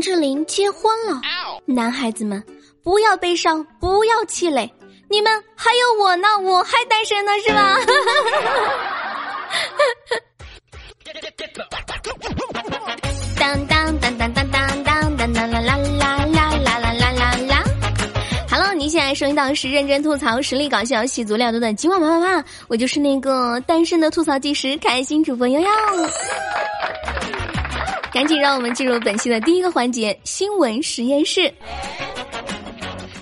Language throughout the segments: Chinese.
林志玲结婚了，男孩子们不要悲伤，不要气馁，你们还有我呢，我还单身呢，是吧？当当当当当当当当当啦啦啦啦啦啦啦啦啦！Hello，你现在收听到是认真吐槽、实力搞笑、戏足料多的今晚啪啪啪，我就是那个单身的吐槽计时，开心主播悠悠。赶紧让我们进入本期的第一个环节——新闻实验室。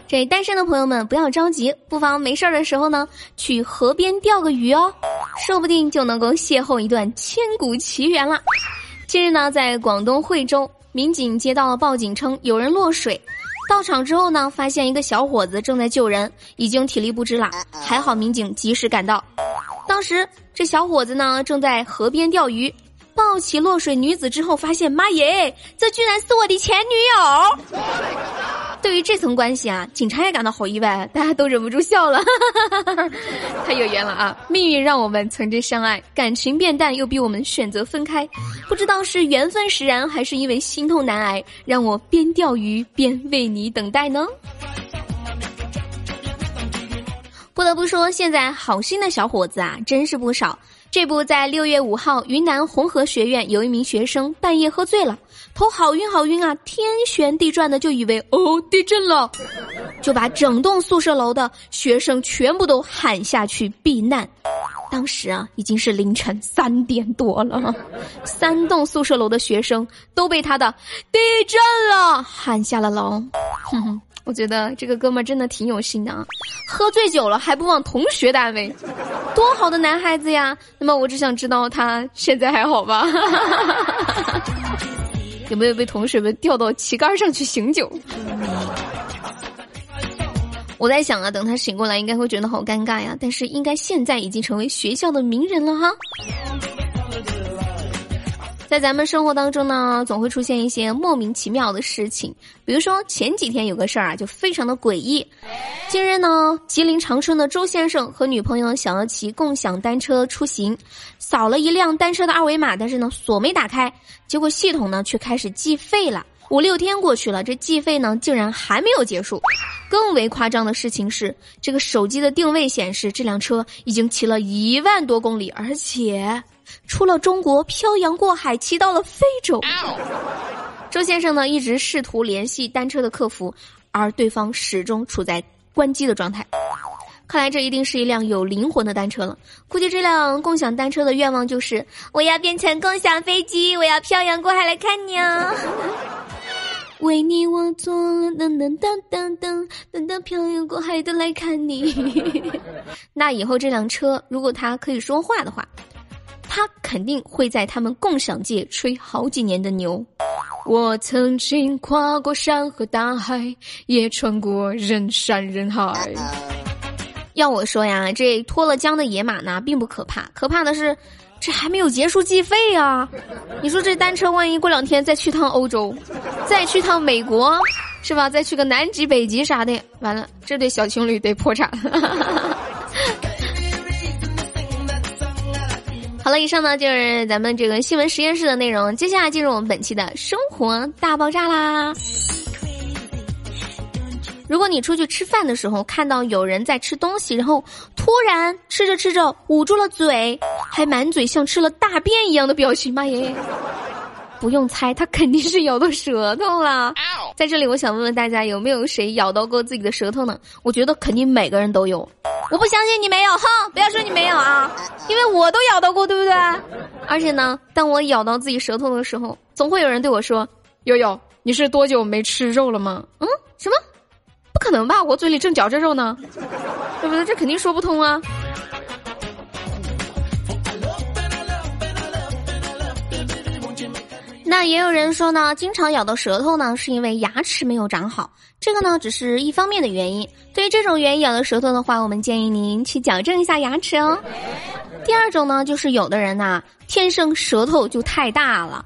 这单身的朋友们不要着急，不妨没事儿的时候呢，去河边钓个鱼哦，说不定就能够邂逅一段千古奇缘了。近日呢，在广东惠州，民警接到了报警称有人落水，到场之后呢，发现一个小伙子正在救人，已经体力不支了，还好民警及时赶到。当时这小伙子呢，正在河边钓鱼。起落水女子之后，发现妈耶，这居然是我的前女友。对于这层关系啊，警察也感到好意外，大家都忍不住笑了，太有缘了啊！命运让我们曾经相爱，感情变淡，又逼我们选择分开。不知道是缘分使然，还是因为心痛难挨，让我边钓鱼边为你等待呢？不得不说，现在好心的小伙子啊，真是不少。这不，在六月五号，云南红河学院有一名学生半夜喝醉了，头好晕好晕啊，天旋地转的，就以为哦地震了，就把整栋宿舍楼的学生全部都喊下去避难。当时啊，已经是凌晨三点多了，三栋宿舍楼的学生都被他的地震了喊下了楼。哼哼。我觉得这个哥们儿真的挺有心的啊，喝醉酒了还不忘同学单位，多好的男孩子呀！那么我只想知道他现在还好吧？有没有被同学们调到旗杆上去醒酒？我在想啊，等他醒过来，应该会觉得好尴尬呀。但是应该现在已经成为学校的名人了哈。在咱们生活当中呢，总会出现一些莫名其妙的事情。比如说前几天有个事儿啊，就非常的诡异。近日呢，吉林长春的周先生和女朋友想要骑共享单车出行，扫了一辆单车的二维码，但是呢锁没打开，结果系统呢却开始计费了。五六天过去了，这计费呢竟然还没有结束。更为夸张的事情是，这个手机的定位显示这辆车已经骑了一万多公里，而且。出了中国，漂洋过海，骑到了非洲。周先生呢，一直试图联系单车的客服，而对方始终处在关机的状态。看来这一定是一辆有灵魂的单车了。估计这辆共享单车的愿望就是：我要变成共享飞机，我要漂洋过海来看你啊！为你我做噔噔噔噔噔噔噔漂洋过海的来看你。那以后这辆车，如果它可以说话的话。他肯定会在他们共享界吹好几年的牛。我曾经跨过山和大海，也穿过人山人海。要我说呀，这脱了缰的野马呢，并不可怕，可怕的是，这还没有结束计费啊！你说这单车万一过两天再去趟欧洲，再去趟美国，是吧？再去个南极、北极啥的，完了，这对小情侣得破产。好了，以上呢就是咱们这个新闻实验室的内容。接下来进入我们本期的生活大爆炸啦！如果你出去吃饭的时候看到有人在吃东西，然后突然吃着吃着捂住了嘴，还满嘴像吃了大便一样的表情，妈耶！不用猜，他肯定是咬到舌头了。在这里，我想问问大家，有没有谁咬到过自己的舌头呢？我觉得肯定每个人都有。我不相信你没有，哼！不要说你没有啊，因为我都咬到过，对不对？而且呢，当我咬到自己舌头的时候，总会有人对我说：“悠悠，你是多久没吃肉了吗？”嗯，什么？不可能吧？我嘴里正嚼着肉呢，对不对？这肯定说不通啊。那也有人说呢，经常咬到舌头呢，是因为牙齿没有长好。这个呢，只是一方面的原因。对于这种原因咬到舌头的话，我们建议您去矫正一下牙齿哦。第二种呢，就是有的人呐，天生舌头就太大了，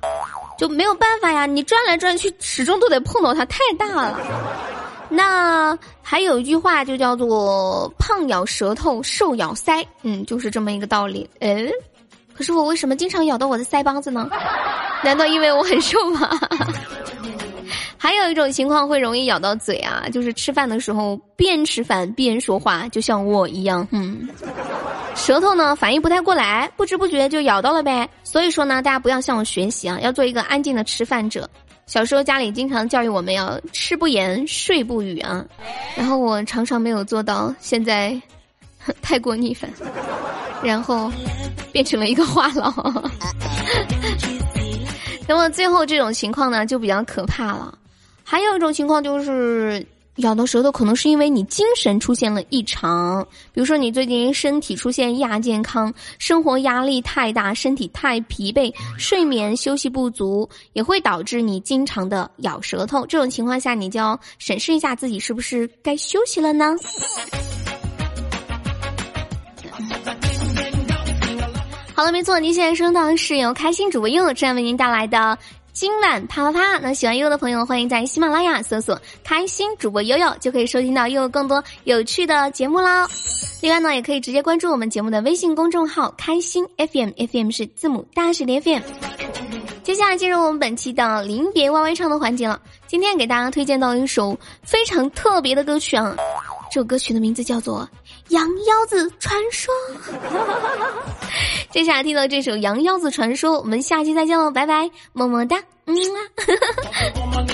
就没有办法呀，你转来转去，始终都得碰到它，太大了。那还有一句话就叫做“胖咬舌头，瘦咬腮”，嗯，就是这么一个道理。嗯。可是我为什么经常咬到我的腮帮子呢？难道因为我很瘦吗？还有一种情况会容易咬到嘴啊，就是吃饭的时候边吃饭边说话，就像我一样，嗯，舌头呢反应不太过来，不知不觉就咬到了呗。所以说呢，大家不要向我学习啊，要做一个安静的吃饭者。小时候家里经常教育我们要吃不言，睡不语啊，然后我常常没有做到，现在太过逆反，然后变成了一个话痨。那么最后这种情况呢，就比较可怕了。还有一种情况就是咬到舌头，可能是因为你精神出现了异常，比如说你最近身体出现亚健康，生活压力太大，身体太疲惫，睡眠休息不足，也会导致你经常的咬舌头。这种情况下，你就要审视一下自己是不是该休息了呢？好了，没错，您现在收到的是由开心主播悠悠这样为您带来的今晚啪啪啪。那喜欢悠悠的朋友，欢迎在喜马拉雅搜索“开心主播悠悠”，就可以收听到悠悠更多有趣的节目啦。另外呢，也可以直接关注我们节目的微信公众号“开心 FM”，FM 是字母大写的 FM。接下来进入我们本期的临别歪歪唱的环节了。今天给大家推荐到一首非常特别的歌曲啊，这首歌曲的名字叫做。羊腰子传说，这下来听到这首《羊腰子传说》，我们下期再见喽，拜拜，么么哒，嗯啊。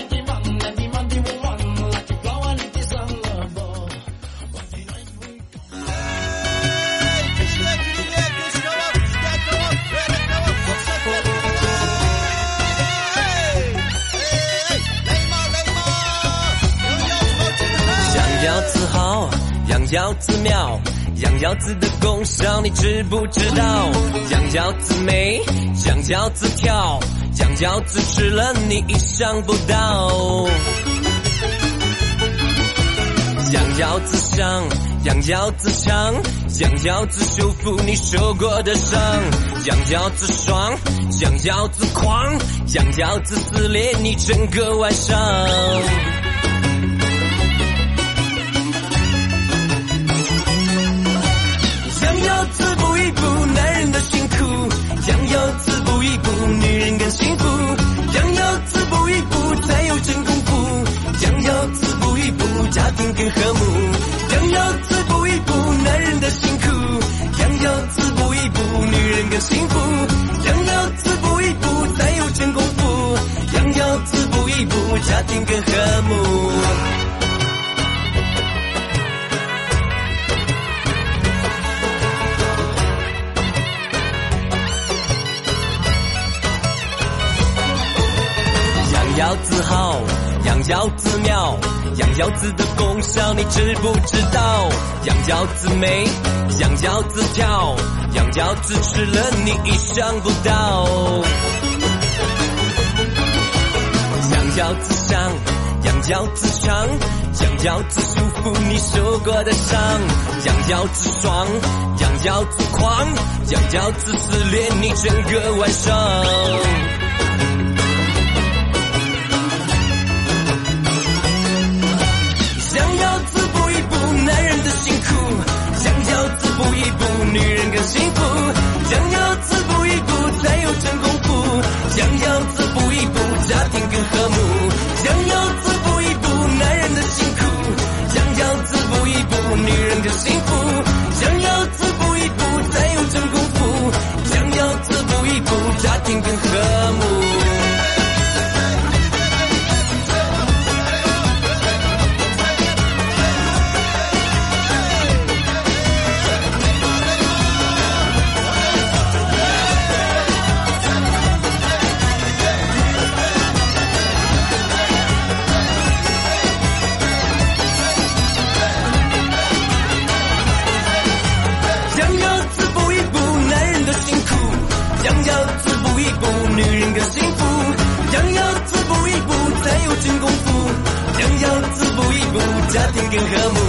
腰子妙，羊腰子的功效你知不知道？羊腰子美，羊腰子跳，羊腰子吃了你意想不到。羊腰子香，羊腰子香，羊腰子修复你受过的伤。羊腰子爽，羊腰子狂，羊腰子撕裂你整个晚上。想要自补一补男人的辛苦，想要自补一补女人更幸福，想要自补一补再有真功夫，想要自补一补家庭更和睦，想要自补一补男人的辛苦，想要自补一补女人更幸福。羊腰子妙，羊腰子的功效你知不知道？羊腰子美，羊腰子跳，羊腰子吃了你意想不到。羊腰子香，羊腰子长，羊腰子舒服你受过的伤。羊腰子爽，羊腰子狂，羊腰子撕裂你整个晚上。不，女人更和睦，